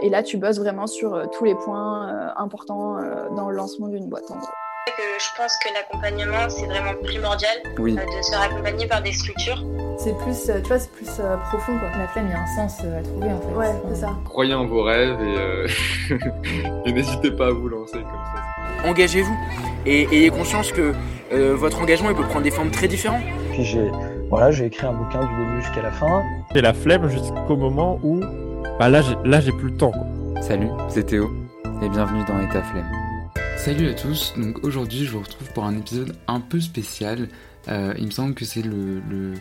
et là, tu bosses vraiment sur tous les points importants dans le lancement d'une boîte, en gros. je pense que l'accompagnement, c'est vraiment primordial de se faire accompagner par des structures. C'est plus, tu vois, c'est plus profond, quoi. La flemme, il y a un sens à trouver, en fait. Ouais, c'est ça. Croyez en vos rêves et, et n'hésitez pas à vous lancer comme ça. Engagez-vous et ayez conscience que votre engagement, il peut prendre des formes très différentes. Puis j'ai voilà, j'ai écrit un bouquin du début jusqu'à la fin. J'ai la flemme jusqu'au moment où bah là, j'ai, là j'ai plus le temps. Quoi. Salut, c'est Théo et bienvenue dans État Flemme. Salut à tous, donc aujourd'hui je vous retrouve pour un épisode un peu spécial. Euh, il me semble que c'est le, le,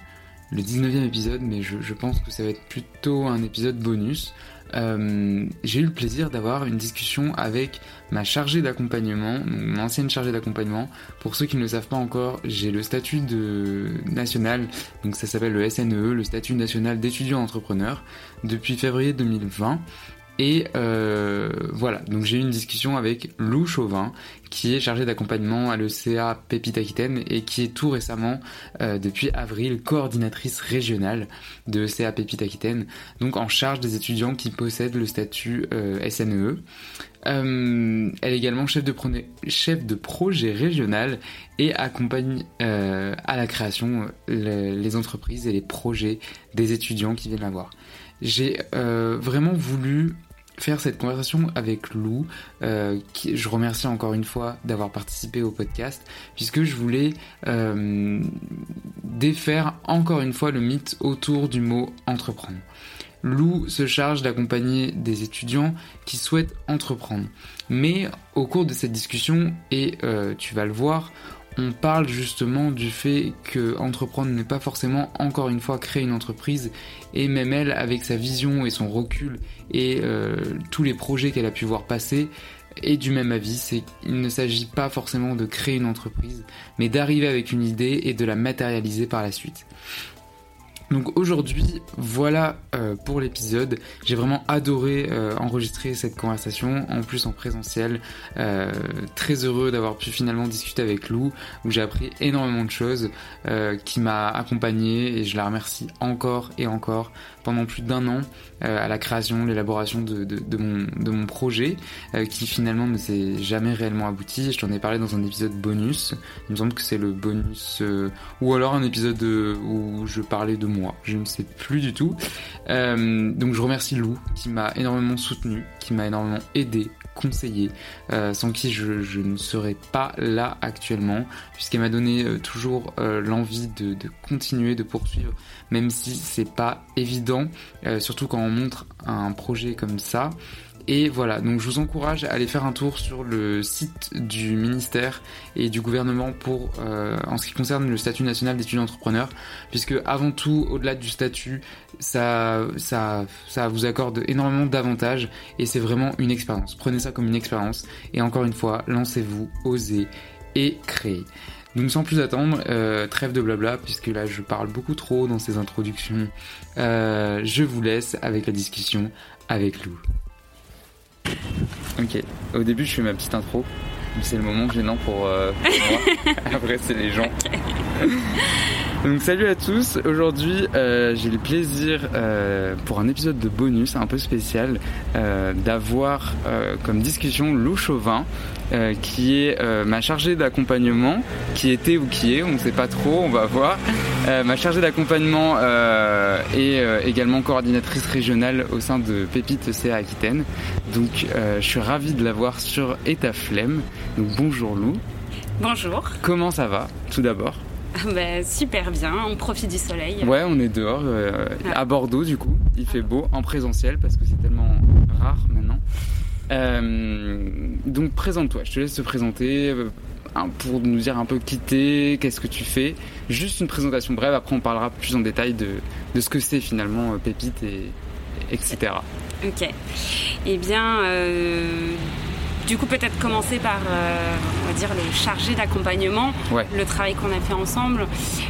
le 19e épisode, mais je, je, pense que ça va être plutôt un épisode bonus. Euh, j'ai eu le plaisir d'avoir une discussion avec ma chargée d'accompagnement, mon ancienne chargée d'accompagnement. Pour ceux qui ne le savent pas encore, j'ai le statut de national, donc ça s'appelle le SNE, le statut national d'étudiant entrepreneur, depuis février 2020. Et euh, voilà, donc j'ai eu une discussion avec Lou Chauvin, qui est chargée d'accompagnement à l'ECA Pépite Aquitaine et qui est tout récemment, euh, depuis avril, coordinatrice régionale de l'ECA Pépite Aquitaine, donc en charge des étudiants qui possèdent le statut euh, SNE. Euh, elle est également chef de, projet régional et accompagne euh, à la création le, les entreprises et les projets des étudiants qui viennent la voir. J'ai euh, vraiment voulu faire cette conversation avec Lou. Euh, qui, je remercie encore une fois d'avoir participé au podcast, puisque je voulais euh, défaire encore une fois le mythe autour du mot entreprendre. Lou se charge d'accompagner des étudiants qui souhaitent entreprendre. Mais au cours de cette discussion, et tu vas le voir, on parle justement du fait que entreprendre n'est pas forcément encore une fois créer une entreprise et même elle avec sa vision et son recul et euh, tous les projets qu'elle a pu voir passer est du même avis, c'est qu'il ne s'agit pas forcément de créer une entreprise mais d'arriver avec une idée et de la matérialiser par la suite. Donc aujourd'hui, voilà euh, pour l'épisode. J'ai vraiment adoré euh, enregistrer cette conversation, en plus en présentiel. Euh, très heureux d'avoir pu finalement discuter avec Lou, où j'ai appris énormément de choses, euh, qui m'a accompagné et je la remercie encore et encore pendant plus d'un an euh, à la création, l'élaboration de, de, de, mon, de mon projet, euh, qui finalement ne s'est jamais réellement abouti. Je t'en ai parlé dans un épisode bonus. Il me semble que c'est le bonus, ou alors un épisode où je parlais de Je ne sais plus du tout. donc je remercie Lou, qui m'a énormément soutenu, qui m'a énormément aidé conseillé, euh, sans qui je, ne serais pas là actuellement, puisqu'elle m'a donné euh, toujours euh, l'envie de, continuer, de poursuivre, même si c'est pas évident, surtout quand on montre un projet comme ça. Et voilà, donc je vous encourage à aller faire un tour sur le site du ministère et du gouvernement pour euh, en ce qui concerne le statut national d'étudiant entrepreneur, puisque avant tout, au-delà du statut, ça, ça, ça vous accorde énormément d'avantages et c'est vraiment une expérience. Prenez ça comme une expérience et encore une fois, lancez-vous, osez et créez. Donc sans plus attendre, euh, trêve de blabla, puisque là je parle beaucoup trop dans ces introductions. Euh, je vous laisse avec la discussion avec Lou. Ok, au début je fais ma petite intro. C'est le moment gênant pour, euh, pour moi. Après c'est les gens. Donc salut à tous, aujourd'hui euh, j'ai le plaisir euh, pour un épisode de bonus un peu spécial euh, d'avoir comme discussion Lou Chauvin euh, qui est ma chargée d'accompagnement, qui était ou qui est, on ne sait pas trop, on va voir. ma chargée d'accompagnement est également coordinatrice régionale au sein de Pépite CA Aquitaine. Donc je suis ravi de l'avoir sur Etaflemme. Donc bonjour Lou. Bonjour. Comment ça va tout d'abord? Bah, super bien, on profite du soleil. Ouais, on est dehors, euh, à Bordeaux du coup. Il fait beau en présentiel parce que c'est tellement rare maintenant. Euh, donc présente-toi, je te laisse te présenter euh, pour nous dire un peu qui t'es, qu'est-ce que tu fais. Juste une présentation brève, après on parlera plus en détail de, de ce que c'est finalement Pépite et etc. Ok. Eh bien, euh, du coup, peut-être commencer par, euh, on va dire, les chargés d'accompagnement, ouais. le travail qu'on a fait ensemble.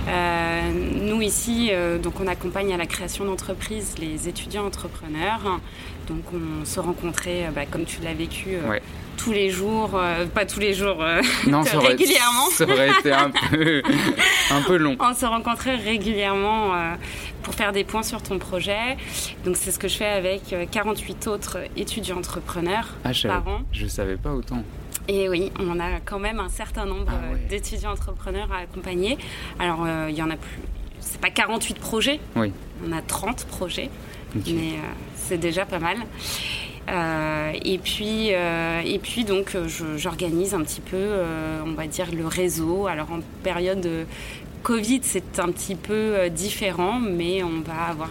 Euh, nous ici, euh, donc on accompagne à la création d'entreprises les étudiants entrepreneurs. Donc on se rencontrait, bah, comme tu l'as vécu. Ouais tous les jours, euh, pas tous les jours, euh, non, ça aurait, régulièrement. Ça aurait été un peu, un peu long. On se rencontrait régulièrement euh, pour faire des points sur ton projet. Donc c'est ce que je fais avec 48 autres étudiants entrepreneurs ah, par an. Je savais pas autant. Et oui, on a quand même un certain nombre ah d'étudiants entrepreneurs à accompagner. Alors il y en a plus, c'est pas 48 projets. Oui. On a 30 projets, mais c'est déjà pas mal. Euh, et puis, euh, et puis donc, j'organise un petit peu, euh, on va dire, le réseau. Alors en période de Covid, c'est un petit peu différent, mais on va avoir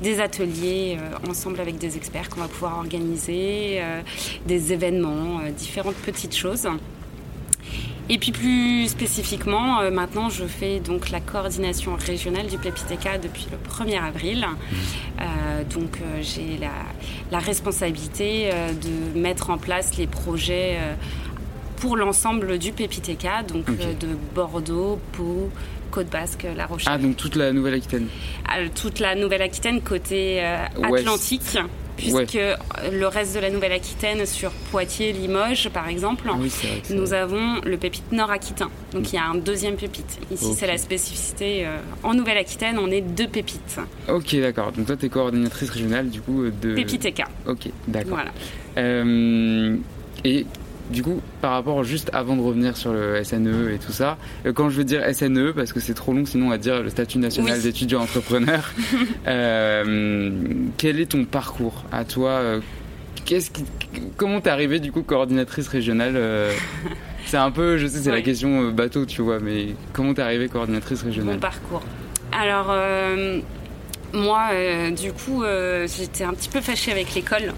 des ateliers ensemble avec des experts qu'on va pouvoir organiser, des événements, différentes petites choses. Et puis plus spécifiquement, euh, maintenant je fais donc la coordination régionale du Plépiteka depuis le 1er avril. Mmh. Euh, donc euh, j'ai la, la, responsabilité de mettre en place les projets pour l'ensemble du Pépiteka, donc de Bordeaux, Pau, Côte Basque, La Rochelle. Ah, donc toute la Nouvelle-Aquitaine Toute la Nouvelle-Aquitaine côté Atlantique puisque le reste de la Nouvelle-Aquitaine, sur Poitiers, Limoges par exemple, nous avons le pépite nord-aquitain. Donc il y a un deuxième pépite. Ici, c'est la spécificité. Euh, en Nouvelle-Aquitaine, on est deux pépites. Ok, d'accord. Donc toi, tu es coordinatrice régionale du coup de. Pépite Ok, d'accord. Voilà. Euh, et du coup, par rapport juste avant de revenir sur le SNE et tout ça, euh, quand je veux dire SNE, parce que c'est trop long, sinon on va dire le statut national d'étudiant entrepreneur, euh, quel est ton parcours à toi euh, qu'est-ce qui, Comment t'es arrivée du coup coordinatrice régionale C'est un peu, je sais, c'est la question bateau, tu vois, mais comment t'es arrivée coordinatrice régionale? Mon parcours. Alors, moi, euh, du coup, euh, j'étais un petit peu fâchée avec l'école.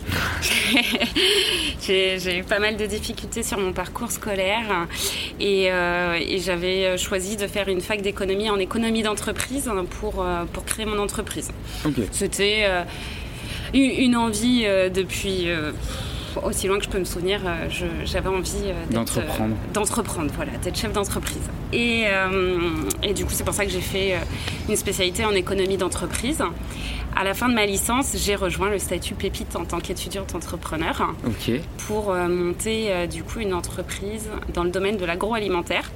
j'ai eu pas mal de difficultés sur mon parcours scolaire et, euh, j'avais choisi de faire une fac d'économie en économie d'entreprise pour, pour créer mon entreprise. C'était une envie depuis aussi loin que je peux me souvenir, euh, j'avais envie euh, d'entreprendre. Euh, d'entreprendre, voilà, d'être chef d'entreprise. Et, et, du coup, c'est pour ça que j'ai fait une spécialité en économie d'entreprise. À la fin de ma licence, j'ai rejoint le statut Pépite en tant qu'étudiante entrepreneur pour monter du coup une entreprise dans le domaine de l'agroalimentaire.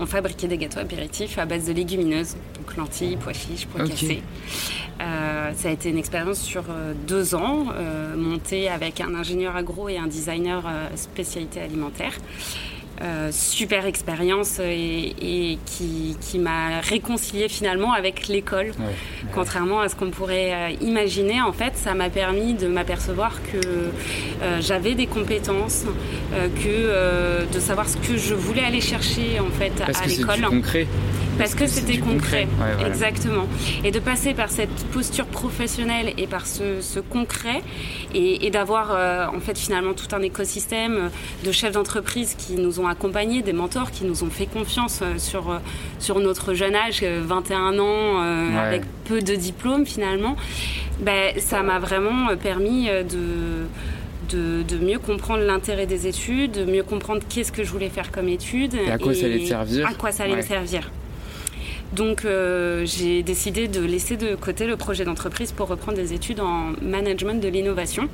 On fabriquait des gâteaux apéritifs à base de légumineuses, donc lentilles, pois chiches, pois cassés. Euh, ça a été une expérience sur euh, deux ans, euh, montée avec un ingénieur agro et un designer spécialité alimentaire. Super expérience et, qui, m'a réconcilié finalement avec l'école. Contrairement à ce qu'on pourrait imaginer, en fait, ça m'a permis de m'apercevoir que j'avais des compétences, que de savoir ce que je voulais aller chercher en fait à l'école. concret. Parce que c'était concret, exactement. Et de passer par cette posture professionnelle et par ce, concret, et, d'avoir euh, en fait finalement tout un écosystème de chefs d'entreprise qui nous ont accompagnés, des mentors qui nous ont fait confiance euh, sur, euh, sur notre jeune âge, 21 ans, avec peu de diplômes finalement, ben, ça m'a vraiment permis de... De, mieux comprendre l'intérêt des études, de mieux comprendre qu'est-ce que je voulais faire comme études. Et à quoi ça allait te servir À quoi ça allait me servir. Donc euh, j'ai décidé de laisser de côté le projet d'entreprise pour reprendre des études en management de l'innovation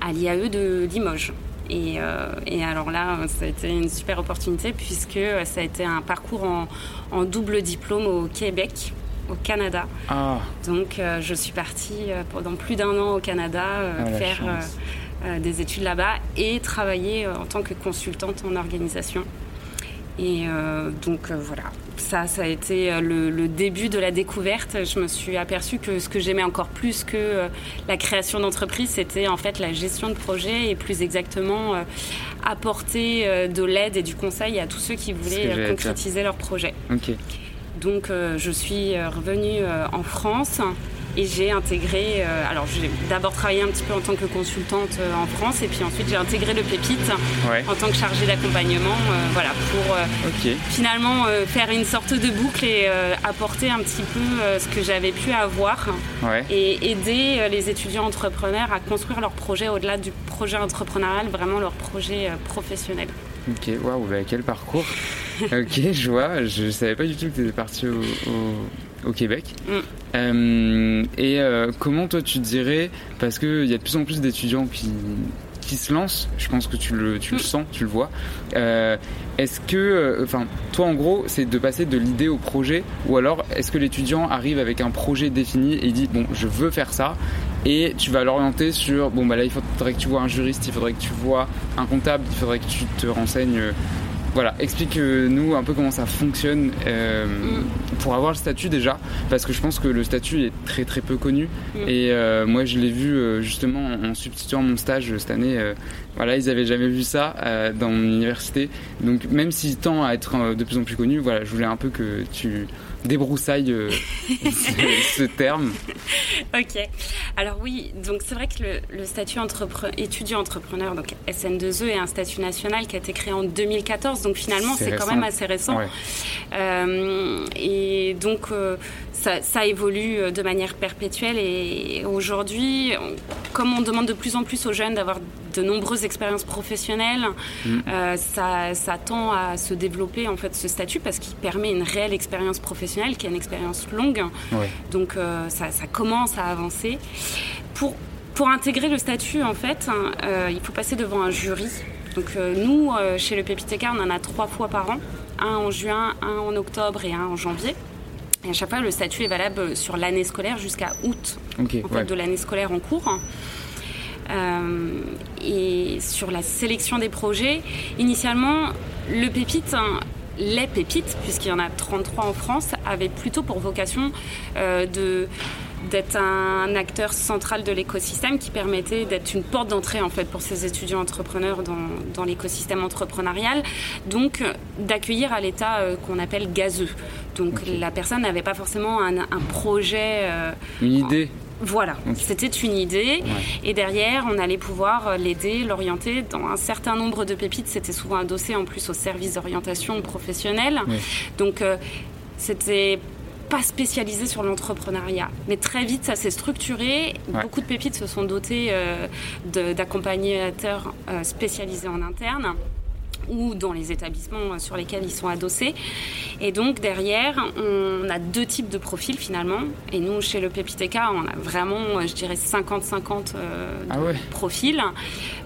à l'IAE de Limoges. Euh, et, alors là, ça a été une super opportunité puisque ça a été un parcours en, double diplôme au Québec, au Canada. Ah. Donc euh, je suis partie pendant plus d'un an au Canada ah, faire des études là-bas et travailler en tant que consultante en organisation. Et euh, donc euh, voilà, ça, ça a été euh, le, début de la découverte. Je me suis aperçue que ce que j'aimais encore plus que la création d'entreprise, c'était en fait la gestion de projet et plus exactement apporter de l'aide et du conseil à tous ceux qui voulaient concrétiser leur projet. Donc je suis revenue en France et j'ai intégré, euh, alors j'ai d'abord travaillé un petit peu en tant que consultante euh, en France et puis ensuite j'ai intégré le Pépite en tant que chargée d'accompagnement, euh, voilà, pour finalement faire une sorte de boucle et apporter un petit peu ce que j'avais pu avoir et aider les étudiants entrepreneurs à construire leur projet au-delà du projet entrepreneurial, vraiment leur projet professionnel. Ok, waouh, bah, quel parcours. ok, je vois, je savais pas du tout que tu étais partie au au Québec. Mm. Euh, et euh, comment toi tu dirais, parce qu'il y a de plus en plus d'étudiants qui, qui se lance. Je pense que tu le, tu le mm. sens, tu le vois. Euh, est-ce que, enfin, toi en gros, c'est de passer de l'idée au projet, ou alors est-ce que l'étudiant arrive avec un projet défini et dit bon, je veux faire ça, et tu vas l'orienter sur bon bah là il faudrait que tu vois un juriste, il faudrait que tu vois un comptable, il faudrait que tu te renseignes voilà, explique-nous un peu comment ça fonctionne euh, mm. pour avoir le statut déjà, parce que je pense que le statut est très très peu connu. Mm. Et euh, moi, je l'ai vu euh, justement en substituant mon stage cette année. voilà, ils avaient jamais vu ça dans mon université. Donc même s'il tend à être de plus en plus connu, voilà, je voulais un peu que tu débroussaille ce, terme. Ok. Alors oui, donc c'est vrai que le, statut étudiant entrepreneur, donc SN2E, est un statut national qui a été créé en 2014 donc finalement c'est quand même assez récent. Euh, et donc euh, ça, évolue euh, de manière perpétuelle et aujourd'hui, comme on demande de plus en plus aux jeunes d'avoir de nombreuses expériences professionnelles, mm. ça, tend à se développer en fait ce statut parce qu'il permet une réelle expérience professionnelle qui est une expérience longue. Donc ça, commence à avancer. Pour, pour intégrer le statut, en fait, hein, il faut passer devant un jury donc euh, nous, euh, chez le Pépithéca, on en a trois fois par an. Un en juin, un en octobre et un en janvier. Et à chaque fois, le statut est valable sur l'année scolaire jusqu'à août de l'année scolaire en cours. Euh, et sur la sélection des projets, initialement, le pépite, hein, les pépites, puisqu'il y en a 33 en France, avait plutôt pour vocation de d'être un acteur central de l'écosystème qui permettait d'être une porte d'entrée en fait pour ces étudiants entrepreneurs dans, dans l'écosystème entrepreneurial, donc d'accueillir à l'état euh, qu'on appelle gazeux. Donc la personne n'avait pas forcément un, un projet. Euh, une idée. Voilà, c'était une idée. Et derrière, on allait pouvoir euh, l'aider, l'orienter dans un certain nombre de pépites. C'était souvent adossé en plus au service d'orientation professionnelle. Donc, c'était pas spécialisé sur l'entrepreneuriat. Mais très vite, ça s'est structuré. Beaucoup de pépites se sont dotés euh, d'accompagnateurs euh, spécialisés en interne ou dans les établissements sur lesquels ils sont adossés. Et donc derrière, on a deux types de profils finalement. Et nous, chez le PPTK, on a vraiment, je dirais, 50-50 euh, ah profils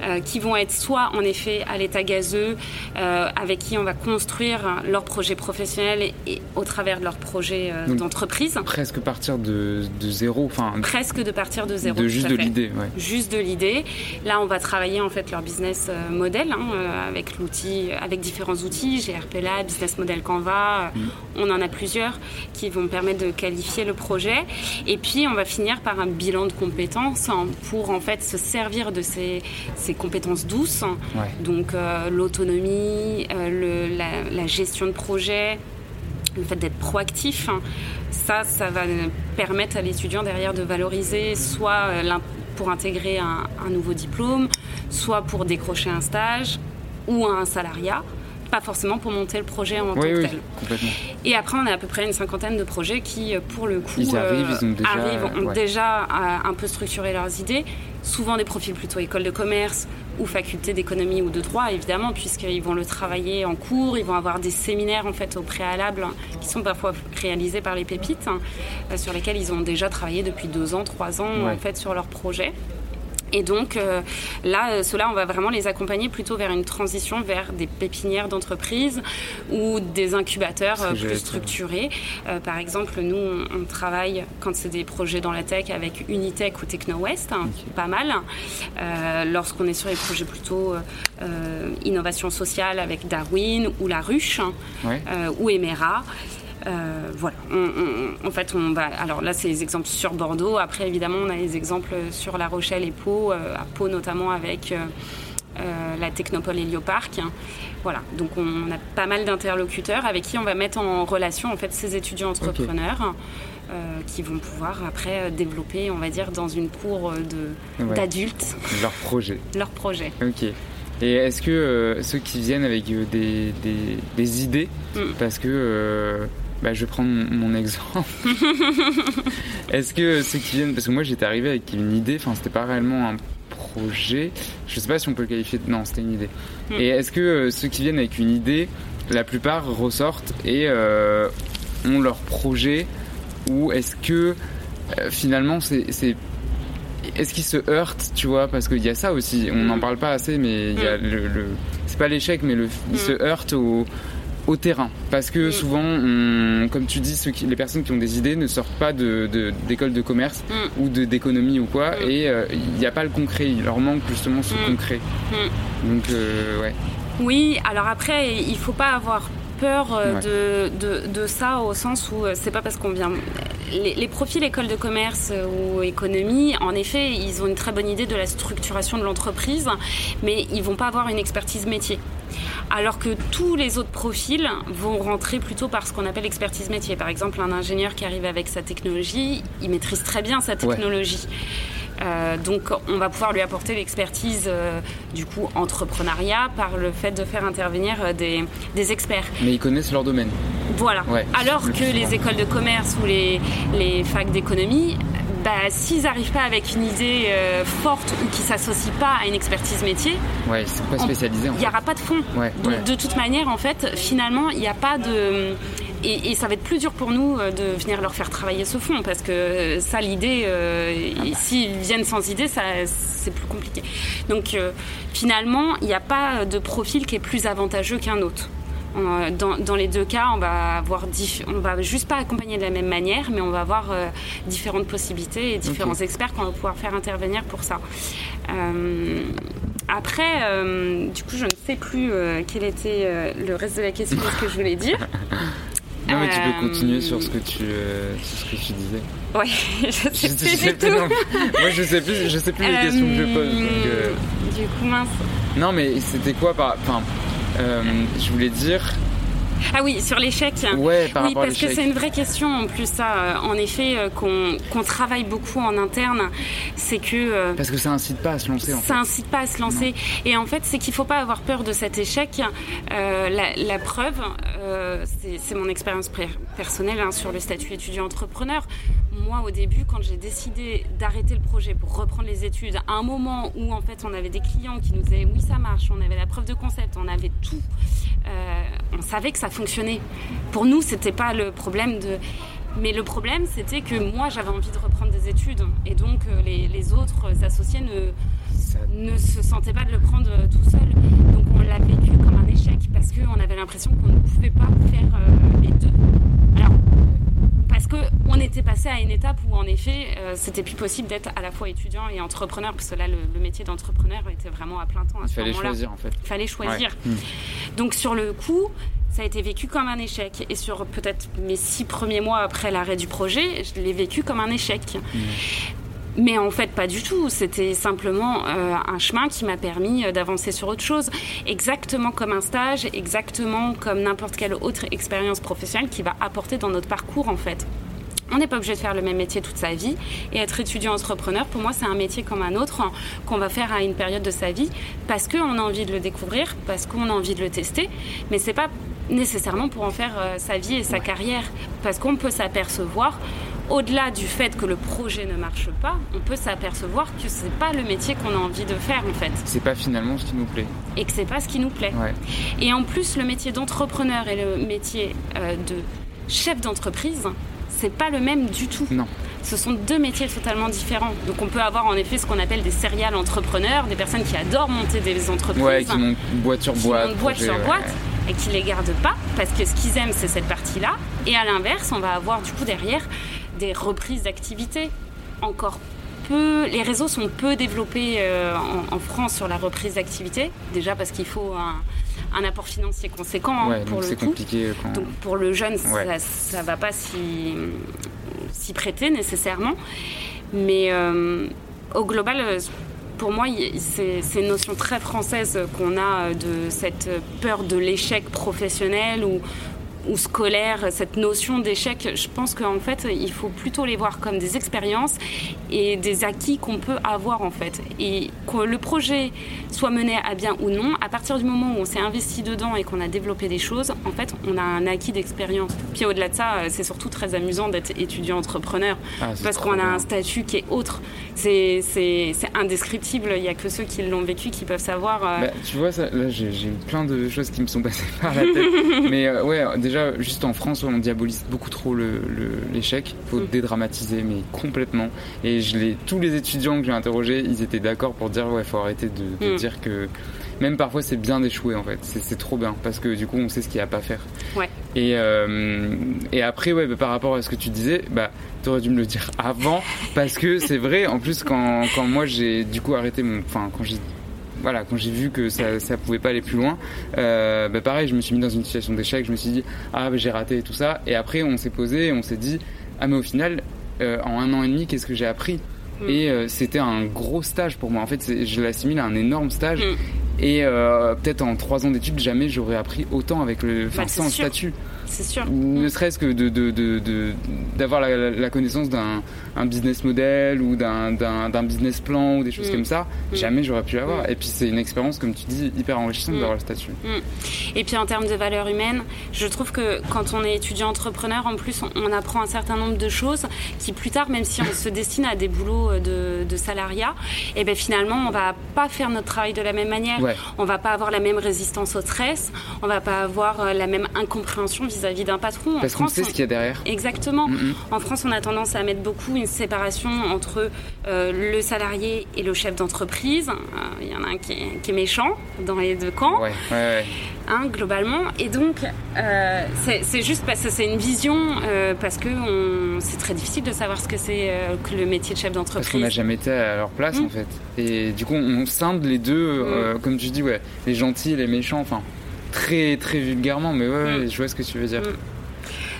euh, qui vont être soit en effet à l'état gazeux, euh, avec qui on va construire leur projet professionnel et, au travers de leur projet d'entreprise. Presque partir de, zéro, enfin. Presque de partir de zéro. De juste de l'idée, Juste de l'idée. Là, on va travailler en fait leur business model hein, avec l'outil avec différents outils, GRPLA, Business Model Canva, mm. on en a plusieurs qui vont permettre de qualifier le projet. Et puis on va finir par un bilan de compétences hein, pour en fait se servir de ces, ces compétences douces, donc euh, l'autonomie, euh, la, gestion de projet, le fait d'être proactif. Hein. Ça, ça va permettre à l'étudiant derrière de valoriser soit euh, pour intégrer un, un, nouveau diplôme, soit pour décrocher un stage, ou un salariat, pas forcément pour monter le projet en tant que tel. Et après, on a à peu près une cinquantaine de projets qui, euh, pour le coup, ils arrivent, ils ont déjà, arrivent, ont déjà euh, un peu structuré leurs idées. Souvent des profils plutôt école de commerce ou faculté d'économie ou de droit, évidemment, puisqu'ils vont le travailler en cours, ils vont avoir des séminaires en fait au préalable qui sont parfois réalisés par les pépites, hein, euh, sur lesquels ils ont déjà travaillé depuis deux ans, trois ans en fait sur leur projet. Et donc euh, là, euh, cela, on va vraiment les accompagner plutôt vers une transition vers des pépinières d'entreprise ou des incubateurs euh, plus structurés. par exemple, nous, on, travaille quand c'est des projets dans la tech avec Unitech ou TechnoWest, hein, pas mal. Lorsqu'on est sur les projets plutôt innovation sociale avec Darwin ou La Ruche hein, ou Emera. Euh, voilà. en fait, on va. Alors là, c'est les exemples sur Bordeaux. Après, évidemment, on a les exemples sur La Rochelle et Pau, euh, à Pau notamment avec euh, la Technopole Hélioparc. Voilà. Donc, on a pas mal d'interlocuteurs avec qui on va mettre en relation en fait ces étudiants entrepreneurs. qui vont pouvoir après développer, on va dire, dans une cour d'adultes. Leur projet. Leur projet. Ok. Et est-ce que ceux qui viennent avec des, des, idées, mm. parce que bah, je vais prendre mon, exemple. Est-ce que ceux qui viennent, parce que moi j'étais arrivé avec une idée, enfin c'était pas réellement un projet, je sais pas si on peut le qualifier de... Non, c'était une idée. Hmm. Et est-ce que euh, ceux qui viennent avec une idée, la plupart ressortent et euh, ont leur projet ou est-ce que euh, finalement c'est est-ce qu'ils se heurtent, tu vois? Parce qu'il y a ça aussi, on n'en parle pas assez, mais il y a le, le c'est pas l'échec, mais le, ils se heurtent au au terrain. Parce que souvent, comme tu dis, ceux qui, les personnes qui ont des idées ne sortent pas d'école de, d'école de, commerce ou d'économie ou quoi, et il n'y a pas le concret. Il leur manque justement ce concret. Donc, ouais. Oui, alors après, il faut pas avoir peur de, de, de, ça au sens où c'est pas parce qu'on vient. Les, les, profils école de commerce ou économie, en effet, ils ont une très bonne idée de la structuration de l'entreprise, mais ils vont pas avoir une expertise métier alors que tous les autres profils vont rentrer plutôt par ce qu'on appelle expertise métier. Par exemple, un ingénieur qui arrive avec sa technologie, il maîtrise très bien sa technologie. Euh, donc on va pouvoir lui apporter l'expertise euh, du coup entrepreneuriat par le fait de faire intervenir euh, des, des, experts. Mais ils connaissent leur domaine. Voilà. Alors que les écoles de commerce ou les, les facs d'économie, bah, s'ils n'arrivent pas avec une idée euh, forte ou qui s'associent pas à une expertise métier, ouais, ils sont pas spécialisés. Il n'y aura pas de fond. Donc de toute manière, en fait, finalement, il n'y a pas de et, ça va être plus dur pour nous euh, de venir leur faire travailler ce fond parce que ça, l'idée, euh, s'ils viennent sans idée, ça, c'est plus compliqué. Donc finalement, il n'y a pas de profil qui est plus avantageux qu'un autre. Dans, dans, les deux cas, on va avoir on va juste pas accompagner de la même manière, mais on va avoir euh, différentes possibilités et différents experts qu'on va pouvoir faire intervenir pour ça. Euh, après, euh, du coup, je ne sais plus quel était le reste de la question, ce que je voulais dire. Non, mais tu peux continuer sur ce que tu, ce que tu disais. Ouais, je sais je, plus sais du tout. Moi, je sais plus, je sais plus les questions que je pose. Du coup, mince. Non, mais c'était quoi par, enfin, euh, je voulais dire. Ah oui, sur l'échec. Ouais, par oui, parce que c'est une vraie question en plus ça. Euh, en effet, euh, qu'on travaille beaucoup en interne, c'est que parce que ça incite pas à se lancer. En ça incite pas à se lancer. Et en fait, c'est qu'il faut pas avoir peur de cet échec. la, preuve, c'est mon expérience personnelle hein, sur le statut étudiant entrepreneur moi, au début, quand j'ai décidé d'arrêter le projet pour reprendre les études, à un moment où en fait on avait des clients qui nous disaient oui ça marche, on avait la preuve de concept, on avait tout, euh, on savait que ça fonctionnait. Pour nous, c'était pas le problème de mais le problème, c'était que moi, j'avais envie de reprendre des études. Et donc, euh, les, autres associés ne, ne se sentaient pas de le prendre euh, tout seul. Donc, on l'a vécu comme un échec parce qu'on avait l'impression qu'on ne pouvait pas faire les deux. Qu'on était passé à une étape où, en effet, euh, c'était plus possible d'être à la fois étudiant et entrepreneur, parce que là, le, métier d'entrepreneur était vraiment à plein temps. À Il fallait choisir, en fait. Il fallait choisir. Hmm. Donc, sur le coup, ça a été vécu comme un échec. Et sur peut-être mes six premiers mois après l'arrêt du projet, je l'ai vécu comme un échec. Hmm. Mais en fait, pas du tout. C'était simplement euh, un chemin qui m'a permis euh, d'avancer sur autre chose. Exactement comme un stage, exactement comme n'importe quelle autre expérience professionnelle qui va apporter dans notre parcours, en fait. On n'est pas obligé de faire le même métier toute sa vie. Et être étudiant entrepreneur, pour moi, c'est un métier comme un autre qu'on va faire à une période de sa vie parce qu'on a envie de le découvrir, parce qu'on a envie de le tester. Mais c'est pas nécessairement pour en faire euh, sa vie et sa carrière. Parce qu'on peut s'apercevoir au-delà du fait que le projet ne marche pas, on peut s'apercevoir que c'est pas le métier qu'on a envie de faire en fait. C'est pas finalement ce qui nous plaît. Et que c'est pas ce qui nous plaît. Et en plus, le métier d'entrepreneur et le métier euh, de chef d'entreprise, c'est pas le même du tout. Non. Ce sont deux métiers totalement différents. Donc on peut avoir en effet ce qu'on appelle des serial entrepreneurs, des personnes qui adorent monter des entreprises. Ouais, qui montent boîte sur boîte. boîte sur boîte et qui les gardent pas parce que ce qu'ils aiment c'est cette partie-là. Et à l'inverse, on va avoir du coup derrière des reprises d'activité encore peu. Les réseaux sont peu développés euh, en, France sur la reprise d'activité, déjà parce qu'il faut un, apport financier conséquent hein, pour le coup. Compliqué Donc pour le jeune, ça, ne va pas s'y prêter nécessairement. Mais euh, au global, pour moi, c'est une notion très française qu'on a de cette peur de l'échec professionnel ou, ou scolaire, cette notion d'échec, je pense qu'en fait, il faut plutôt les voir comme des expériences et des acquis qu'on peut avoir en fait. Et que le projet soit mené à bien ou non, à partir du moment où on s'est investi dedans et qu'on a développé des choses, en fait, on a un acquis d'expérience. Puis au-delà de ça, c'est surtout très amusant d'être étudiant entrepreneur ah, parce qu'on a un statut qui est autre. C'est indescriptible. Il n'y a que ceux qui l'ont vécu qui peuvent savoir. Euh, bah, tu vois, là, j'ai plein de choses qui me sont passées par la tête. Mais euh, ouais, déjà, juste en France, on diabolise beaucoup trop l'échec. Il faut mm. dédramatiser, mais complètement. Et je les, tous les étudiants que j'ai interrogés, ils étaient d'accord pour dire ouais, faut arrêter de, mm. dire que même parfois c'est bien d'échouer en fait. C'est trop bien parce que du coup on sait ce qu'il n'y a pas à faire. Ouais. Et, euh, et après, ouais, bah, par rapport à ce que tu disais, bah, aurais dû me le dire avant parce que c'est vrai. En plus, quand, quand moi j'ai du coup arrêté mon, enfin quand j'ai voilà, quand j'ai vu que ça, ça pouvait pas aller plus loin, euh, bah pareil, je me suis mis dans une situation d'échec. Je me suis dit ah bah, j'ai raté et tout ça. Et après, on s'est posé, et on s'est dit ah mais au final, euh, en un an et demi, qu'est-ce que j'ai appris mm. Et euh, c'était un gros stage pour moi. En fait, je l'assimile à un énorme stage. Mm. Et euh, peut-être en trois ans d'études, jamais j'aurais appris autant avec le, enfin, bah, sans le statut c'est sûr. Ne serait-ce que de, d'avoir la, connaissance d'un business model ou d'un, business plan ou des choses mm. comme ça, mm. jamais j'aurais pu l'avoir. Mm. Et puis c'est une expérience, comme tu dis, hyper enrichissante d'avoir le statut. Et puis en termes de valeurs humaines, je trouve que quand on est étudiant entrepreneur, en plus, on, apprend un certain nombre de choses qui plus tard, même si on se destine à des boulots de, de salariat, et eh ben finalement, on va pas faire notre travail de la même manière. On va pas avoir la même résistance au stress, on va pas avoir euh, la même incompréhension vis vis-à-vis d'un patron. Parce qu'on sait ce qu'il y a derrière. Exactement. Mm, mm. En France, on a tendance à mettre beaucoup une séparation entre euh, le salarié et le chef d'entreprise. Euh, il y en a un qui est, méchant dans les deux camps, ouais, ouais, hein, globalement. Et donc, euh, c'est juste parce que c'est une vision, parce que c'est très difficile de savoir ce que c'est que le métier de chef d'entreprise. Parce qu'on n'a jamais été à leur place, mm. en fait. Et du coup, on scinde les deux, comme tu dis, ouais, les gentils et les méchants. Enfin, très très vulgairement, mais ouais, mm. je vois ce que tu veux dire. Mm.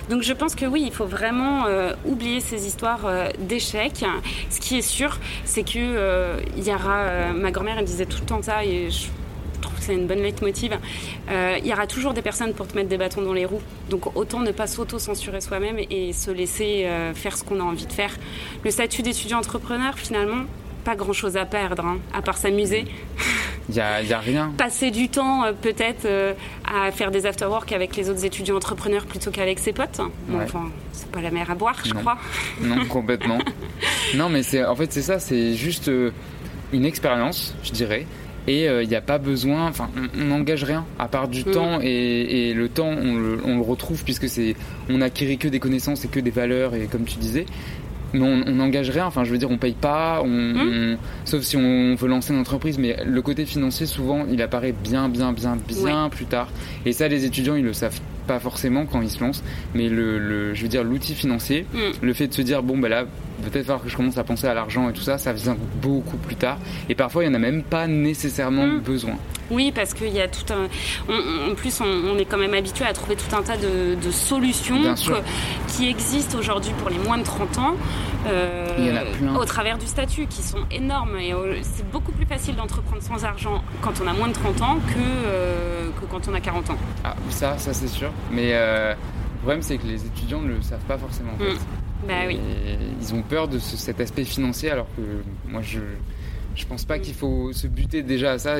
Donc je pense que oui, il faut vraiment euh, oublier ces histoires euh, d'échecs. Ce qui est sûr, c'est que euh, il y aura. ma grand-mère, elle disait tout le temps ça, et je trouve que c'est une bonne leitmotiv. il y aura toujours des personnes pour te mettre des bâtons dans les roues. Donc autant ne pas s'auto-censurer soi-même et se laisser faire ce qu'on a envie de faire. Le statut d'étudiant entrepreneur, finalement, pas grand-chose à perdre, hein, à part s'amuser. Il n'y a, y a, rien. Passer du temps euh, peut-être euh, à faire des after-work avec les autres étudiants entrepreneurs plutôt qu'avec ses potes. enfin, c'est pas la mer à boire, je crois. Non, complètement. non, mais c'est en fait c'est ça, c'est juste euh, une expérience, je dirais. Et il n'y a pas besoin, enfin, on n'engage rien à part du mm. temps et, et, le temps, on le, on le retrouve puisque c'est, on n'acquérit que des connaissances et que des valeurs et comme tu disais mais on n'engage rien. Enfin, je veux dire, on paye pas, hmm. on, sauf si on veut lancer une entreprise. Mais le côté financier, souvent, il apparaît bien, bien, bien, bien plus tard. Et ça, les étudiants, ils le savent pas forcément quand ils se lancent. Mais le, je veux dire, l'outil financier, hmm. le fait de se dire, bon, ben là, peut-être falloir que je commence à penser à l'argent et tout ça, ça vient beaucoup plus tard. Et parfois, il n'y en a même pas nécessairement hmm. besoin. Oui, parce qu'il y a tout un. en plus, on, est quand même habitué à trouver tout un tas de, solutions qui existent aujourd'hui pour les moins de 30 ans. Euh, au travers du statut, qui sont énormes. Et euh, c'est beaucoup plus facile d'entreprendre sans argent quand on a moins de 30 ans que, euh, que quand on a 40 ans. Ah, ça, ça c'est sûr. Mais le problème, c'est que les étudiants ne le savent pas forcément. Mm. Bah, oui. Ils ont peur de cet aspect financier, alors que moi, je je pense pas qu'il faut se buter déjà à ça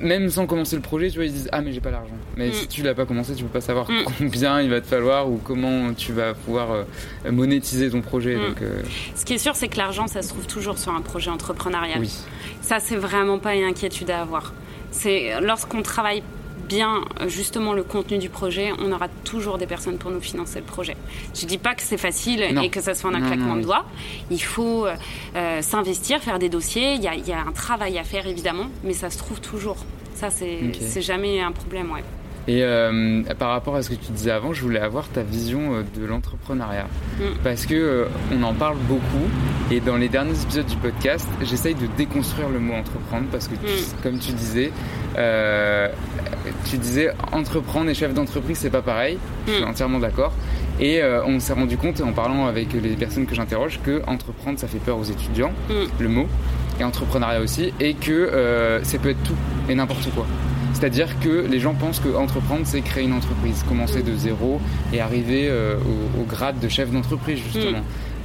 même sans commencer le projet, tu vois, ils disent ah mais j'ai pas l'argent. Mais mm. si tu l'as pas commencé, tu peux pas savoir mm. combien il va te falloir ou comment tu vas pouvoir euh, monétiser ton projet. Mm. Donc, euh, Ce qui est sûr, c'est que l'argent, ça se trouve toujours sur un projet entrepreneurial. Oui. Ça, c'est vraiment pas une inquiétude à avoir. C'est lorsqu'on travaille bien justement le contenu du projet, on aura toujours des personnes pour nous financer le projet. Je dis pas que c'est facile et que ça soit un claquement de doigts. Il faut euh, s'investir, faire des dossiers. Il y, a, un travail à faire évidemment, mais ça se trouve toujours. Ça, c'est jamais un problème, ouais. Et euh, par rapport à ce que tu disais avant, je voulais avoir ta vision euh, de l'entrepreneuriat. Mm. Parce que on en parle beaucoup et dans les derniers épisodes du podcast, j'essaye de déconstruire le mot entreprendre parce que, mm. comme tu disais, tu disais entreprendre et chef d'entreprise, c'est pas pareil. Je suis hmm. entièrement d'accord. Et euh, on s'est rendu compte, en parlant avec les personnes que j'interroge, que entreprendre, ça fait peur aux étudiants, le mot, et entrepreneuriat aussi, et que euh, ça peut être tout et n'importe quoi. C'est-à-dire que les gens pensent que entreprendre, c'est créer une entreprise, commencer hmm. de zéro et arriver euh, au, grade de chef d'entreprise, justement.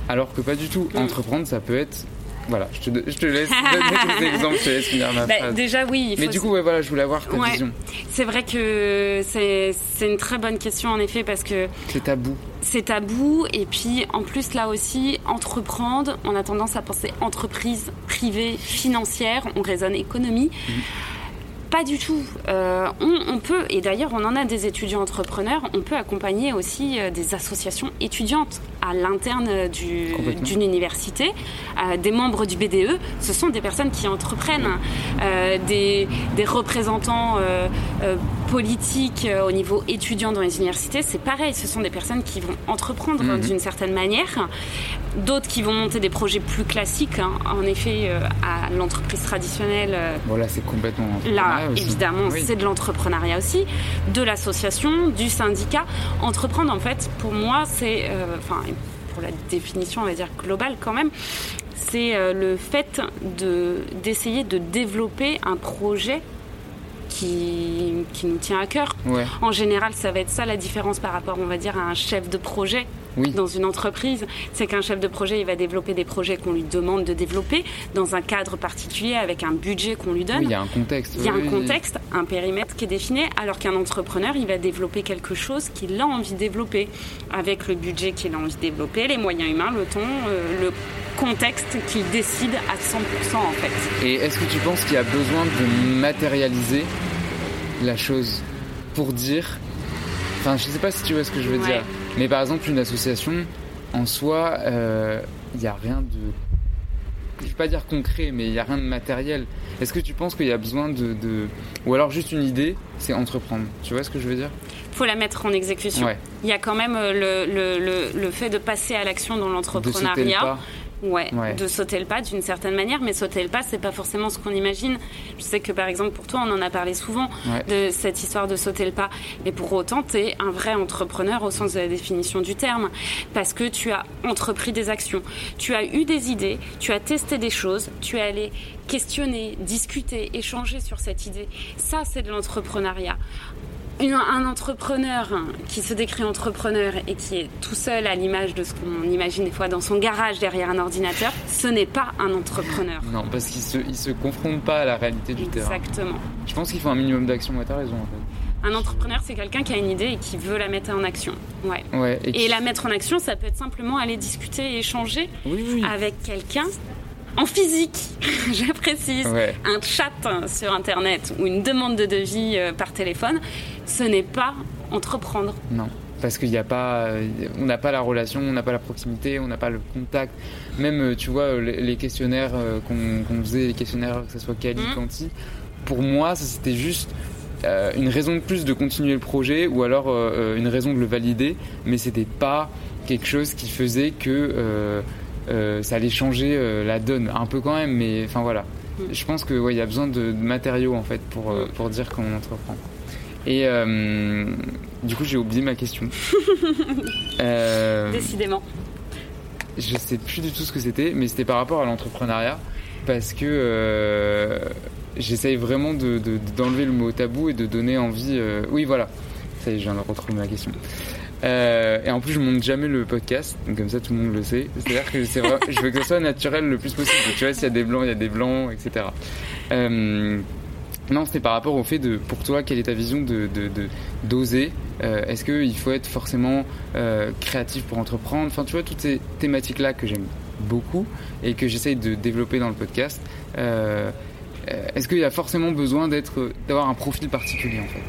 Alors que pas du tout. Entreprendre, ça peut être voilà, je te, je te laisse donner des exemples, je te laisse finir ma bah, Déjà, oui. Mais du coup, ouais, voilà, je voulais avoir ta vision. C'est vrai que c'est une très bonne question, en effet, parce que. C'est tabou. C'est tabou, et puis en plus, là aussi, entreprendre, on a tendance à penser entreprise privée, financière, on raisonne économie. Pas du tout. Euh, on, peut, et d'ailleurs on en a des étudiants entrepreneurs, on peut accompagner aussi euh, des associations étudiantes à l'interne d'une université. Euh, des membres du BDE, ce sont des personnes qui entreprennent. Des, des, représentants politiques au niveau étudiant dans les universités, c'est pareil, ce sont des personnes qui vont entreprendre mhm. d'une certaine manière. D'autres qui vont monter des projets plus classiques, hein. en effet, à l'entreprise traditionnelle. voilà, c'est complètement. Là, évidemment, c'est de l'entrepreneuriat aussi, de l'association, du syndicat. Entreprendre, en fait, pour moi, c'est, euh, enfin, pour la définition, on va dire globale quand même, c'est euh, le fait de, d'essayer de développer un projet qui, qui, nous tient à cœur. En général, ça va être ça la différence par rapport, on va dire, à un chef de projet dans une entreprise, c'est qu'un chef de projet, il va développer des projets qu'on lui demande de développer dans un cadre particulier avec un budget qu'on lui donne. il y a un contexte. Il y a un contexte, un périmètre qui est défini, alors qu'un entrepreneur, il va développer quelque chose qu'il a envie de développer avec le budget qu'il a envie de développer, les moyens humains, le ton, euh, le contexte qu'il décide à 100% en fait. Et est-ce que tu penses qu'il y a besoin de matérialiser la chose pour dire Enfin, je sais pas si tu vois ce que je veux dire. Mais par exemple, une association, en soi, il euh, n'y a rien de. Je ne vais pas dire concret, mais il n'y a rien de matériel. Est-ce que tu penses qu'il y a besoin de, Ou alors juste une idée, c'est entreprendre? Tu vois ce que je veux dire? Il faut la mettre en exécution. Il y a quand même euh, le, le, le fait de passer à l'action dans l'entrepreneuriat. Ouais, de sauter le pas d'une certaine manière, mais sauter le pas, c'est pas forcément ce qu'on imagine. Je sais que par exemple pour toi, on en a parlé souvent de cette histoire de sauter le pas, mais pour autant, tu es un vrai entrepreneur au sens de la définition du terme, parce que tu as entrepris des actions, tu as eu des idées, tu as testé des choses, tu es allé questionner, discuter, échanger sur cette idée. Ça, c'est de l'entrepreneuriat un entrepreneur qui se décrit entrepreneur et qui est tout seul à l'image de ce qu'on imagine des fois dans son garage derrière un ordinateur, ce n'est pas un entrepreneur. Non, parce qu'il se, il se confronte pas à la réalité du terrain. Exactement. Je pense qu'il faut un minimum d'action, tu as raison en fait. Un entrepreneur, c'est quelqu'un qui a une idée et qui veut la mettre en action. Ouais. ouais et, la mettre en action, ça peut être simplement aller discuter et échanger avec quelqu'un en physique, je précise, un chat sur Internet ou une demande de devis euh, par téléphone, ce n'est pas entreprendre. Non parce qu'il n'y a pas, on n'a pas la relation, on n'a pas la proximité, on n'a pas le contact. Même, euh, tu vois, les questionnaires euh, qu'on faisait, les questionnaires, que ce soit Cali, mmh. Quanti, pour moi, ça c'était juste une raison de plus de continuer le projet ou alors une raison de le valider, mais c'était pas quelque chose qui faisait que euh, ça allait changer euh, la donne un peu quand même, mais enfin voilà. Mm. Je pense que ouais, il y a besoin de, matériaux en fait pour, euh, pour dire qu'on entreprend. Et du coup, j'ai oublié ma question. Décidément. Je sais plus du tout ce que c'était, mais c'était par rapport à l'entrepreneuriat parce que j'essaye vraiment d'enlever le mot tabou et de donner envie. Oui, voilà. Ça y est, je viens de retrouver ma question. Euh, et en plus, je monte jamais le podcast, donc comme ça tout le monde le sait. C'est-à-dire que c'est vrai, je veux que ce soit naturel le plus possible. Tu vois, s'il y a des blancs, il y a des blancs, etc. Euh, non, c'était par rapport au fait de, pour toi, quelle est ta vision de d'oser? Euh, Est-ce qu'il faut être forcément euh, créatif pour entreprendre? Enfin, tu vois, toutes ces thématiques-là que j'aime beaucoup et que j'essaye de développer dans le podcast. Euh, Est-ce qu'il y a forcément besoin d'être, d'avoir un profil particulier en fait?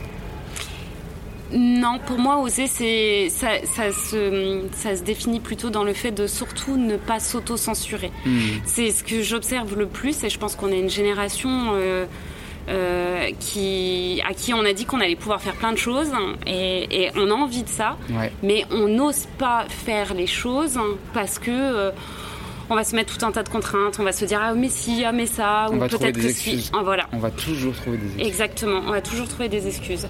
Non, pour moi, oser, c'est ça, ça, se, ça se définit plutôt dans le fait de surtout ne pas s'auto-censurer. Hmm. C'est ce que j'observe le plus, et je pense qu'on est une génération euh, euh, qui, à qui on a dit qu'on allait pouvoir faire plein de choses, et, et on a envie de ça, mais on n'ose pas faire les choses parce que euh, on va se mettre tout un tas de contraintes, on va se dire ah mais si, ah mais ça, ou peut-être que si. Ah, voilà. On va toujours trouver des excuses. Exactement, on va toujours trouver des excuses.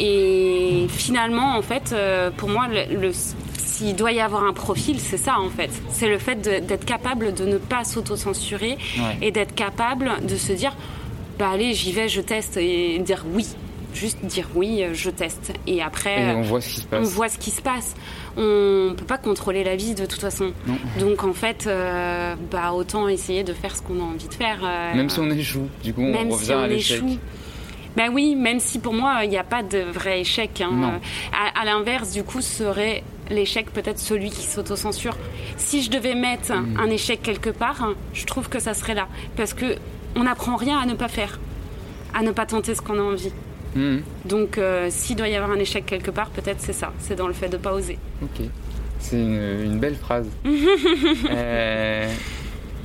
Et finalement, en fait, euh, pour moi, le, s'il doit y avoir un profil, c'est ça en fait. C'est le fait d'être capable de ne pas s'auto-censurer et d'être capable de se dire bah allez, j'y vais, je teste et dire oui. Juste dire oui, je teste. Et après, on voit ce qui se passe. On voit ce qui se passe. On peut pas contrôler la vie de toute façon. Donc en fait, euh, bah autant essayer de faire ce qu'on a envie de faire. Euh, Même si on échoue, du coup, on revient à l'échec. Ben oui, même si pour moi, il n'y a pas de vrai échec. Hein. À, l'inverse, du coup, serait l'échec peut-être celui qui s'auto-censure. Si je devais mettre mm. un échec quelque part, je trouve que ça serait là. Parce que on n'apprend rien à ne pas faire. à ne pas tenter ce qu'on a envie. Hmm. Donc, euh, s'il doit y avoir un échec quelque part, peut-être c'est ça, c'est dans le fait de ne pas oser. Ok, c'est une, belle phrase. Euh,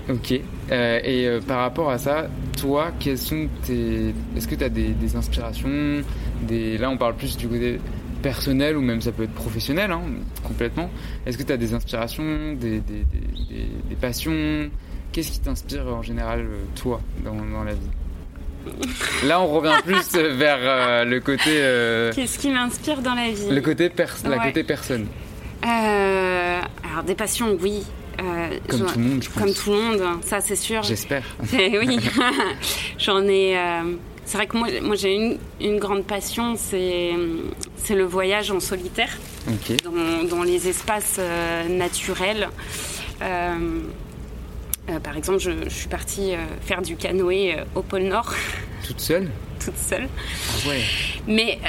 ok, euh, et par rapport à ça, toi, quels sont tes. Est-ce que tu as des, inspirations des... Là, on parle plus du côté personnel ou même ça peut être professionnel, hein, complètement. Est-ce que tu as des inspirations, des, des passions? Qu'est-ce qui t'inspire en général, toi, dans, dans la vie? Là, on revient plus vers euh, le côté. Euh, Qu'est-ce qui m'inspire dans la vie? Le côté la côté personne. Euh, alors des passions, oui. Comme tout le monde, je pense. Comme tout le monde, ça c'est sûr. J'espère. oui, j'en ai. c'est vrai que moi, moi j'ai une, une, grande passion, c'est le voyage en solitaire, dans, dans, les espaces naturels. Euh, par exemple, je, suis partie euh, faire du canoë euh, au pôle Nord. Toute seule Toute seule. Ah ouais. Mais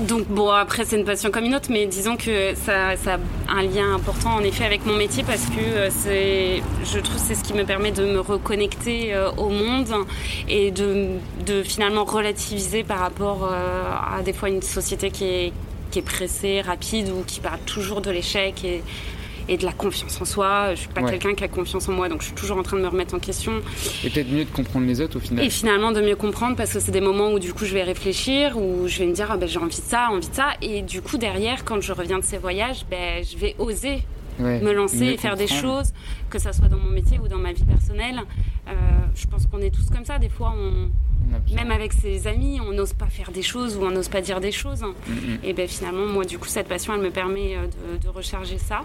donc bon, après c'est une passion comme une autre, mais disons que ça, a un lien important en effet avec mon métier parce que c'est, je trouve, c'est ce qui me permet de me reconnecter au monde et de, finalement relativiser par rapport à des fois une société qui est, qui est pressée, rapide ou qui parle toujours de l'échec et et de la confiance en soi. Je suis pas quelqu'un qui a confiance en moi, donc je suis toujours en train de me remettre en question. Et peut-être mieux de comprendre les autres au final. Et finalement de mieux comprendre parce que c'est des moments où du coup je vais réfléchir, où je vais me dire ah ben, j'ai envie de ça, envie de ça, et du coup derrière quand je reviens de ces voyages, ben, je vais oser me lancer et faire des choses, que ça soit dans mon métier ou dans ma vie personnelle. Euh, je pense qu'on est tous comme ça. Des fois, on, même avec ses amis, on n'ose pas faire des choses ou on n'ose pas dire des choses. Et ben finalement, moi, du coup, cette passion, elle me permet euh, de recharger ça.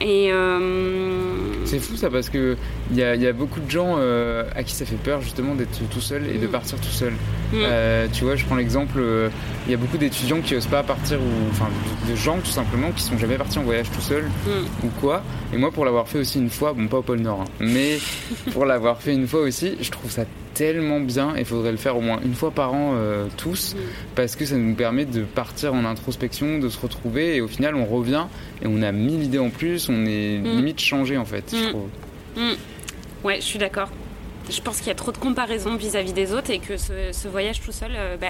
Et euh, C'est fou ça parce que il y, y a, beaucoup de gens euh, à qui ça fait peur justement d'être tout seul et de mm. partir tout seul. Mm. Euh, tu vois, je prends l'exemple, il y a beaucoup d'étudiants qui osent pas partir ou enfin de, gens tout simplement qui sont jamais partis en voyage tout seul mm. ou quoi. Et moi pour l'avoir fait aussi une fois, bon pas au pôle Nord, hein, mais pour l'avoir fait une fois aussi, je trouve ça tellement bien et il faudrait le faire au moins une fois par an euh, tous parce que ça nous permet de partir en introspection, de se retrouver et au final on revient et on a mille idées en plus, on est mm. limite changé en fait, je mm. trouve. Mm. Ouais, je suis d'accord je pense qu'il y a trop de comparaisons vis-à-vis des autres et que ce, voyage tout seul euh, bah,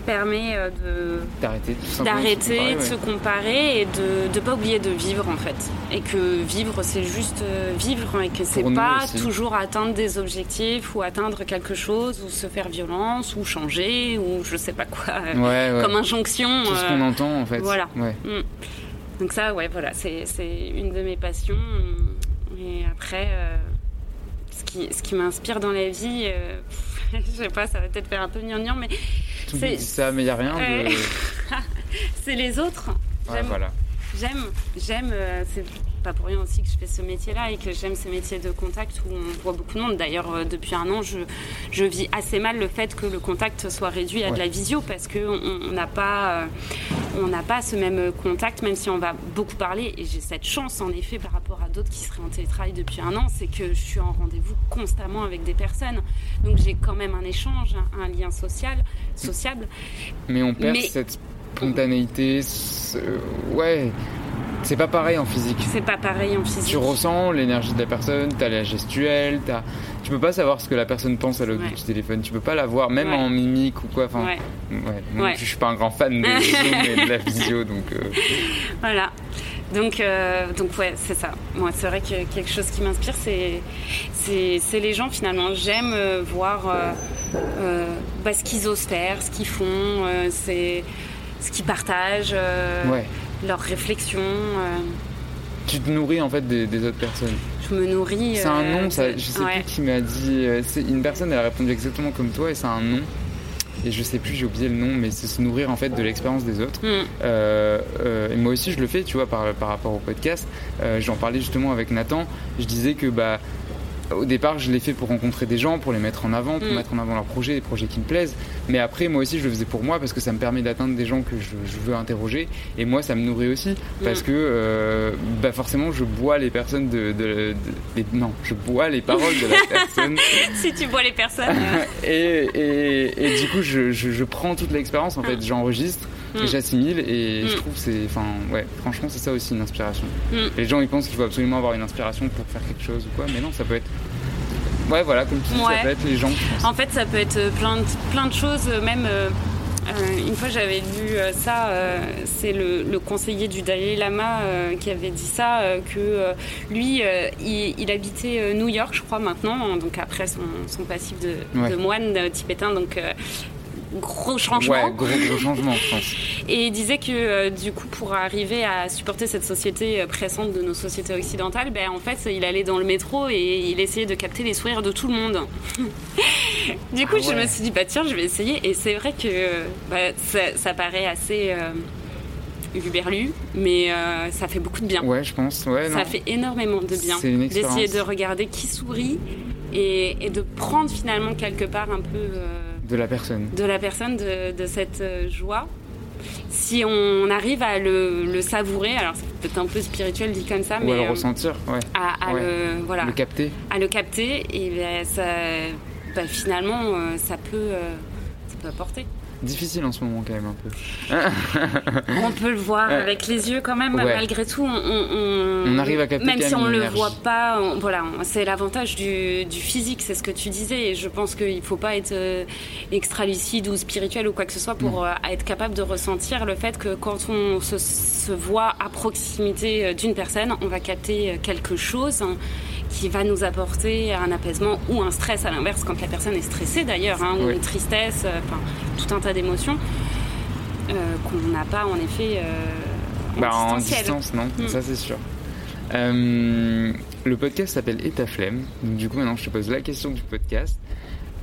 permet euh, de d'arrêter, d'arrêter, de se comparer et de ne pas oublier de vivre en fait. Et que vivre, c'est juste euh, vivre et que c'est pas toujours atteindre des objectifs ou atteindre quelque chose ou se faire violence ou changer ou je sais pas quoi, comme injonction. Tout ce qu'on entend en fait. Voilà. Mm. Donc ça, ouais, voilà, c'est une de mes passions. Et après ce qui, m'inspire dans la vie, euh, je sais pas, ça va peut-être faire un peu gnangnan, mais. C'est ça, mais il n'y a rien de. c'est les autres. voilà. J'aime, j'aime, euh, pas pour rien aussi que je fais ce métier-là et que j'aime ces métiers de contact où on voit beaucoup de monde. D'ailleurs, euh, depuis un an, je, je, vis assez mal le fait que le contact soit réduit à de la visio parce qu'on n'a pas, euh, on n'a pas ce même contact, même si on va beaucoup parler. Et j'ai cette chance, en effet, par rapport à d'autres qui seraient en télétravail depuis un an, c'est que je suis en rendez-vous constamment avec des personnes. Donc j'ai quand même un échange, un lien social, sociable. Mais on perd cette spontanéité. Ouais. C'est pas pareil en physique. C'est pas pareil en physique. Tu ressens l'énergie de la personne, t'as la gestuelle, as... tu peux pas savoir ce que la personne pense à l'autre bout du téléphone. Tu peux pas la voir, même en mimique ou quoi. Enfin, ouais. je suis pas un grand fan de, de la visio, donc. Euh. Voilà. Donc, euh, donc ouais, c'est ça. Moi, c'est vrai que quelque chose qui m'inspire, c'est, c'est, les gens finalement. J'aime euh, voir bah, ce qu'ils osent faire, ce qu'ils font. c'est ce qu'ils partagent, euh, leurs réflexions. Euh. Tu te nourris en fait des, autres personnes. Je me nourris. C'est un nom, ça, je sais plus qui m'a dit. Euh, c'est une personne, elle a répondu exactement comme toi et c'est un nom. Et je sais plus, j'ai oublié le nom, mais c'est se nourrir en fait de l'expérience des autres. Mm. et moi aussi, je le fais, tu vois, par, par rapport au podcast. J'en parlais justement avec Nathan. Je disais que bah au départ, je l'ai fait pour rencontrer des gens, pour les mettre en avant, pour mm. mettre en avant leurs projets, des projets qui me plaisent. Mais après, moi aussi, je le faisais pour moi parce que ça me permet d'atteindre des gens que je, veux interroger. Et moi, ça me nourrit aussi parce mm. que euh, bah forcément, je bois les personnes de, Non, je bois les paroles de la personne. si tu bois les personnes. et, et, du coup, je, je prends toute l'expérience, en fait, ah. j'enregistre. Mm. j'assimile et je trouve c'est enfin ouais franchement c'est ça aussi une inspiration les gens ils pensent qu'il faut absolument avoir une inspiration pour faire quelque chose ou quoi mais non ça peut être Ouais, voilà, comme tu dis, ça peut être les gens. En fait, ça peut être plein de, plein de choses, même. Euh, une fois, j'avais lu euh, ça. Euh, c'est le, conseiller du Dalai Lama qui avait dit ça, que lui, il, habitait New York, je crois, maintenant, donc après son, passif de, moine tibétain. Donc gros changement. Ouais, gros, gros changement, je pense. Et il disait que euh, du coup, pour arriver à supporter cette société euh, pressante de nos sociétés occidentales, ben, en fait, il allait dans le métro et il essayait de capter les sourires de tout le monde. du coup, ah je me suis dit, bah tiens, je vais essayer. Et c'est vrai que bah, ça, paraît assez. Euh, Uberlu, mais ça fait beaucoup de bien. Ouais, je pense. Ouais, ça fait énormément de bien d'essayer de regarder qui sourit et, et, de prendre finalement quelque part un peu de la personne. De la personne, de, cette euh, joie. Si on arrive à le, savourer, alors c'est peut-être un peu spirituel dit comme ça, Ou mais. à le euh, ressentir, ouais. À, Le, voilà, le capter. À le capter, et ben, ça, ben, finalement, euh, ça peut, ça peut apporter difficile en ce moment quand même un peu. on peut le voir avec les yeux quand même, malgré tout. On, on, arrive à capter Même si on ne le voit pas, voilà, c'est l'avantage du, du, physique, c'est ce que tu disais. Et je pense qu'il ne faut pas être euh, extra lucide ou spirituel ou quoi que ce soit pour euh, être capable de ressentir le fait que quand on se, se voit à proximité euh, d'une personne, on va capter quelque chose qui va nous apporter un apaisement ou un stress à l'inverse quand la personne est stressée d'ailleurs, hein, ou une tristesse, euh, enfin tout un tas d'émotions euh, qu'on n'a pas en effet euh, en, bah, distance, non, mm. ça c'est sûr. le podcast s'appelle Et ta flemme, donc du coup maintenant je te pose la question du podcast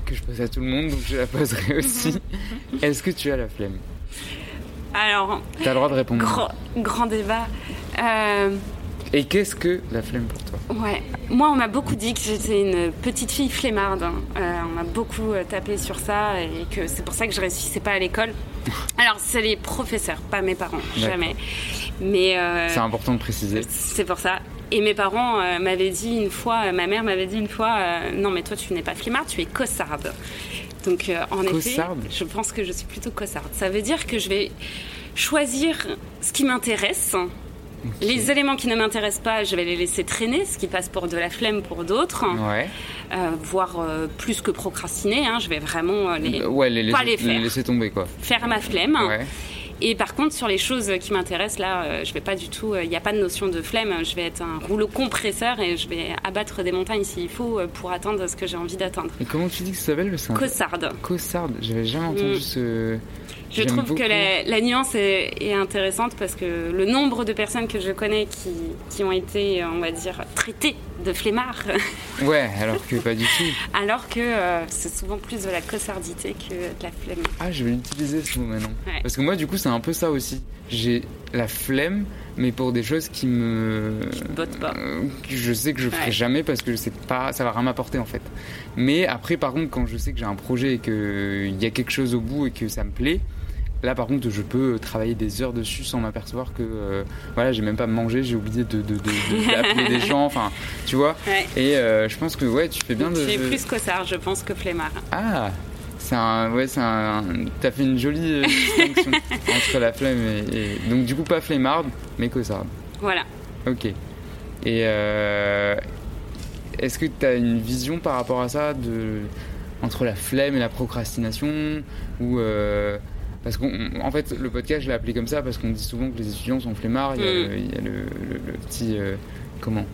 que je pose à tout le monde, donc je la poserai aussi. Est-ce que tu as la flemme? Alors. Tu as le droit de répondre. Grand, grand débat. Et qu'est-ce que la flemme pour toi? Ouais, moi on m'a beaucoup dit que j'étais une petite fille flemmarde. Hein. Euh, on m'a beaucoup euh, tapé sur ça et que c'est pour ça que je réussissais pas à l'école. Alors c'est les professeurs, pas mes parents, jamais. Mais euh, c'est important de préciser. C'est pour ça. Et mes parents m'avaient dit une fois, ma mère m'avait dit une fois, non mais toi tu n'es pas flemmarde, tu es cossarde. Donc en effet, je pense que je suis plutôt cossarde. Ça veut dire que je vais choisir ce qui m'intéresse les éléments qui ne m'intéressent pas, je vais les laisser traîner, ce qui passe pour de la flemme pour d'autres. Ouais. Euh, voire euh, plus que procrastiner. Hein, je vais vraiment euh, les, ouais, les, pas les, faire. laisser tomber. quoi. Faire ma flemme. Et par contre, sur les choses qui m'intéressent, là, je vais pas du tout. Il n'y a pas de notion de flemme. Je vais être un rouleau compresseur et je vais abattre des montagnes s'il faut pour atteindre ce que j'ai envie d'atteindre. Et comment tu dis que ça s'appelle le Cossarde. Cossarde. J'avais jamais entendu mm. ce. Je trouve que la, nuance est, intéressante parce que le nombre de personnes que je connais qui, qui ont été, on va dire, traitées de flemmards. Ouais, alors que pas du tout. alors que euh, c'est souvent plus de la cossardité que de la flemme. Ah, je vais l'utiliser ce mot maintenant. Parce que moi, du coup, c'est un peu ça aussi. J'ai la flemme, mais pour des choses qui me. Qui bottent pas. Euh, je sais que je ferai jamais parce que je sais pas, ça va rien m'apporter en fait. Mais après, par contre, quand je sais que j'ai un projet et qu'il y a quelque chose au bout et que ça me plaît, Là, par contre, je peux travailler des heures dessus sans m'apercevoir que, euh, voilà, j'ai même pas mangé, j'ai oublié de, d'appeler des gens, enfin, tu vois. Et euh, je pense que, ouais, tu fais bien de. Es plus cossard, je pense, que flemmard. Ah, c'est un, ouais, c'est un. T'as fait une jolie euh, distinction entre la flemme et, donc du coup pas flemmarde, mais cossard. Voilà. Ok. Et est-ce que tu as une vision par rapport à ça de entre la flemme et la procrastination ou parce qu'en fait, le podcast, je l'ai appelé comme ça parce qu'on dit souvent que les étudiants sont flemmards. Il y a, mm. le, petit. Euh, comment?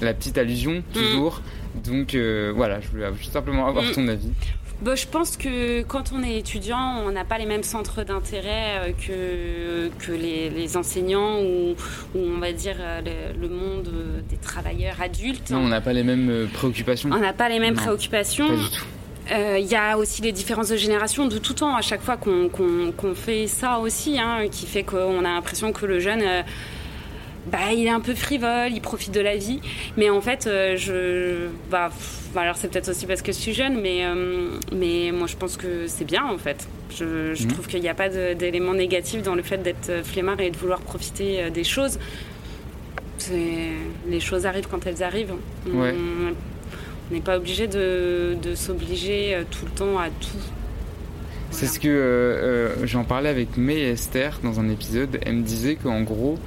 La petite allusion, mm. toujours. Donc euh, voilà, je voulais simplement avoir mm. ton avis. Bah, je pense que quand on est étudiant, on n'a pas les mêmes centres d'intérêt euh, que, que les, enseignants ou, on va dire le, monde des travailleurs adultes. Non, on n'a pas les mêmes préoccupations. On n'a pas les mêmes préoccupations. Pas du tout. Il euh, y a aussi les différences de génération de tout temps, à chaque fois qu'on fait ça aussi, hein, qui fait qu'on a l'impression que le jeune, euh, bah, il est un peu frivole, il profite de la vie. Mais en fait, euh, je. Bah, alors c'est peut-être aussi parce que je suis jeune, mais, mais moi je pense que c'est bien en fait. Je, je mmh. trouve qu'il n'y a pas d'élément négatif dans le fait d'être flemmard et de vouloir profiter des choses. Les choses arrivent quand elles arrivent. Ouais. On n'est pas obligé de, s'obliger euh, tout le temps à tout. C'est ce que euh, euh, j'en parlais avec May et Esther dans un épisode. Elle me disait qu'en gros,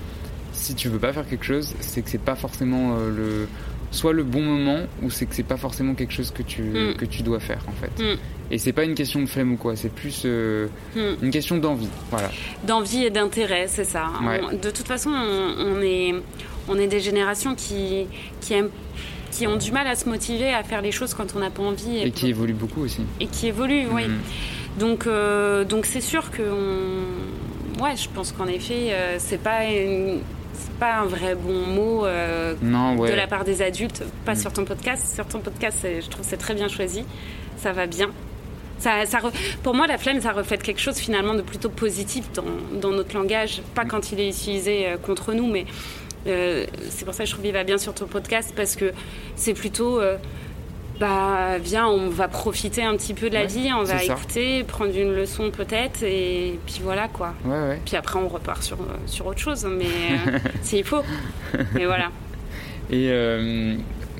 si tu veux pas faire quelque chose, c'est que c'est pas forcément le soit le bon moment ou c'est que c'est pas forcément quelque chose que tu, mm. que tu dois faire en fait. Mm. Et c'est pas une question de flemme ou quoi, c'est plus euh, mm. une question d'envie. Voilà. D'envie et d'intérêt, c'est ça. de toute façon, on, est, on est des générations qui, qui aiment qui ont du mal à se motiver à faire les choses quand on n'a pas envie. Et, qui évoluent beaucoup aussi. Et qui évoluent, oui. Donc, euh, donc c'est sûr que, ouais, je pense qu'en effet, euh, c'est pas une pas un vrai bon mot euh, de la part des adultes, pas mm. sur ton podcast. Sur ton podcast, je trouve c'est très bien choisi, ça va bien. Ça, ça Pour moi, la flemme, ça reflète quelque chose finalement de plutôt positif dans, dans notre langage, pas mm. quand il est utilisé euh, contre nous, mais euh, c'est pour ça que je trouve qu'il va bien sur ton podcast parce que c'est plutôt bah viens, on va profiter un petit peu de la vie, on va écouter, prendre une leçon peut-être, et puis voilà quoi. Puis après on repart sur, sur autre chose, mais s'il faut. Mais voilà. Et euh,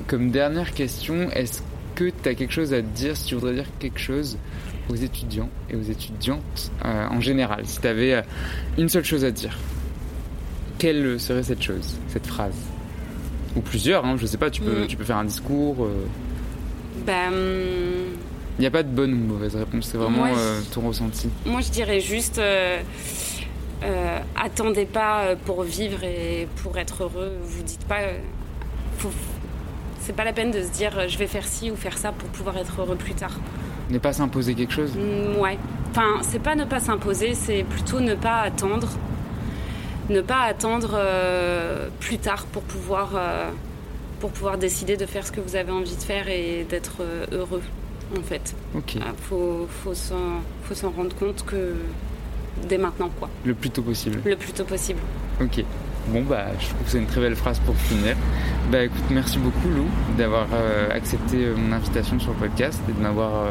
comme dernière question, est-ce que tu as quelque chose à dire, si tu voudrais dire quelque chose aux étudiants et aux étudiantes euh, en général, si tu avais euh, une seule chose à dire, quelle serait cette chose, cette phrase? Ou plusieurs, hein, je sais pas, tu peux, mm. tu peux faire un discours. Ben, Il n'y a pas de bonne ou mauvaise réponse, c'est vraiment euh, ton ressenti. Moi, je dirais juste euh, euh, attendez pas pour vivre et pour être heureux. Vous dites pas. c'est pas la peine de se dire je vais faire ci ou faire ça pour pouvoir être heureux plus tard. Ne pas s'imposer quelque chose? Mm, Ouais. Enfin, c'est pas ne pas s'imposer, c'est plutôt ne pas attendre. Ne pas attendre plus tard pour pouvoir pour pouvoir décider de faire ce que vous avez envie de faire et d'être euh, heureux, en fait. Ok. Il ah, faut, faut s'en rendre compte que dès maintenant, quoi. Le plus tôt possible. Le plus tôt possible. Ok. Bon, bah, je trouve que c'est une très belle phrase pour finir. Bah, écoute, merci beaucoup, Lou, d'avoir euh, accepté euh, mon invitation sur le podcast et de m'avoir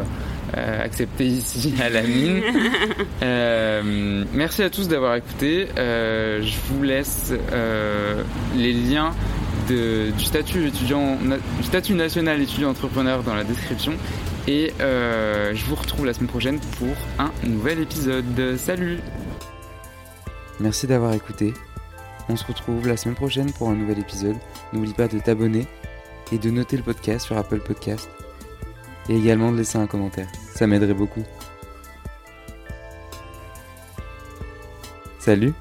accepté ici à la mine. merci à tous d'avoir écouté. je vous laisse les liens du statut étudiant, du statut national étudiant entrepreneur dans la description. Et euh, je vous retrouve la semaine prochaine pour un nouvel épisode. Salut Merci d'avoir écouté. On se retrouve la semaine prochaine pour un nouvel épisode. N'oublie pas de t'abonner et de noter le podcast sur Apple Podcast. Et également de laisser un commentaire. Ça m'aiderait beaucoup. Salut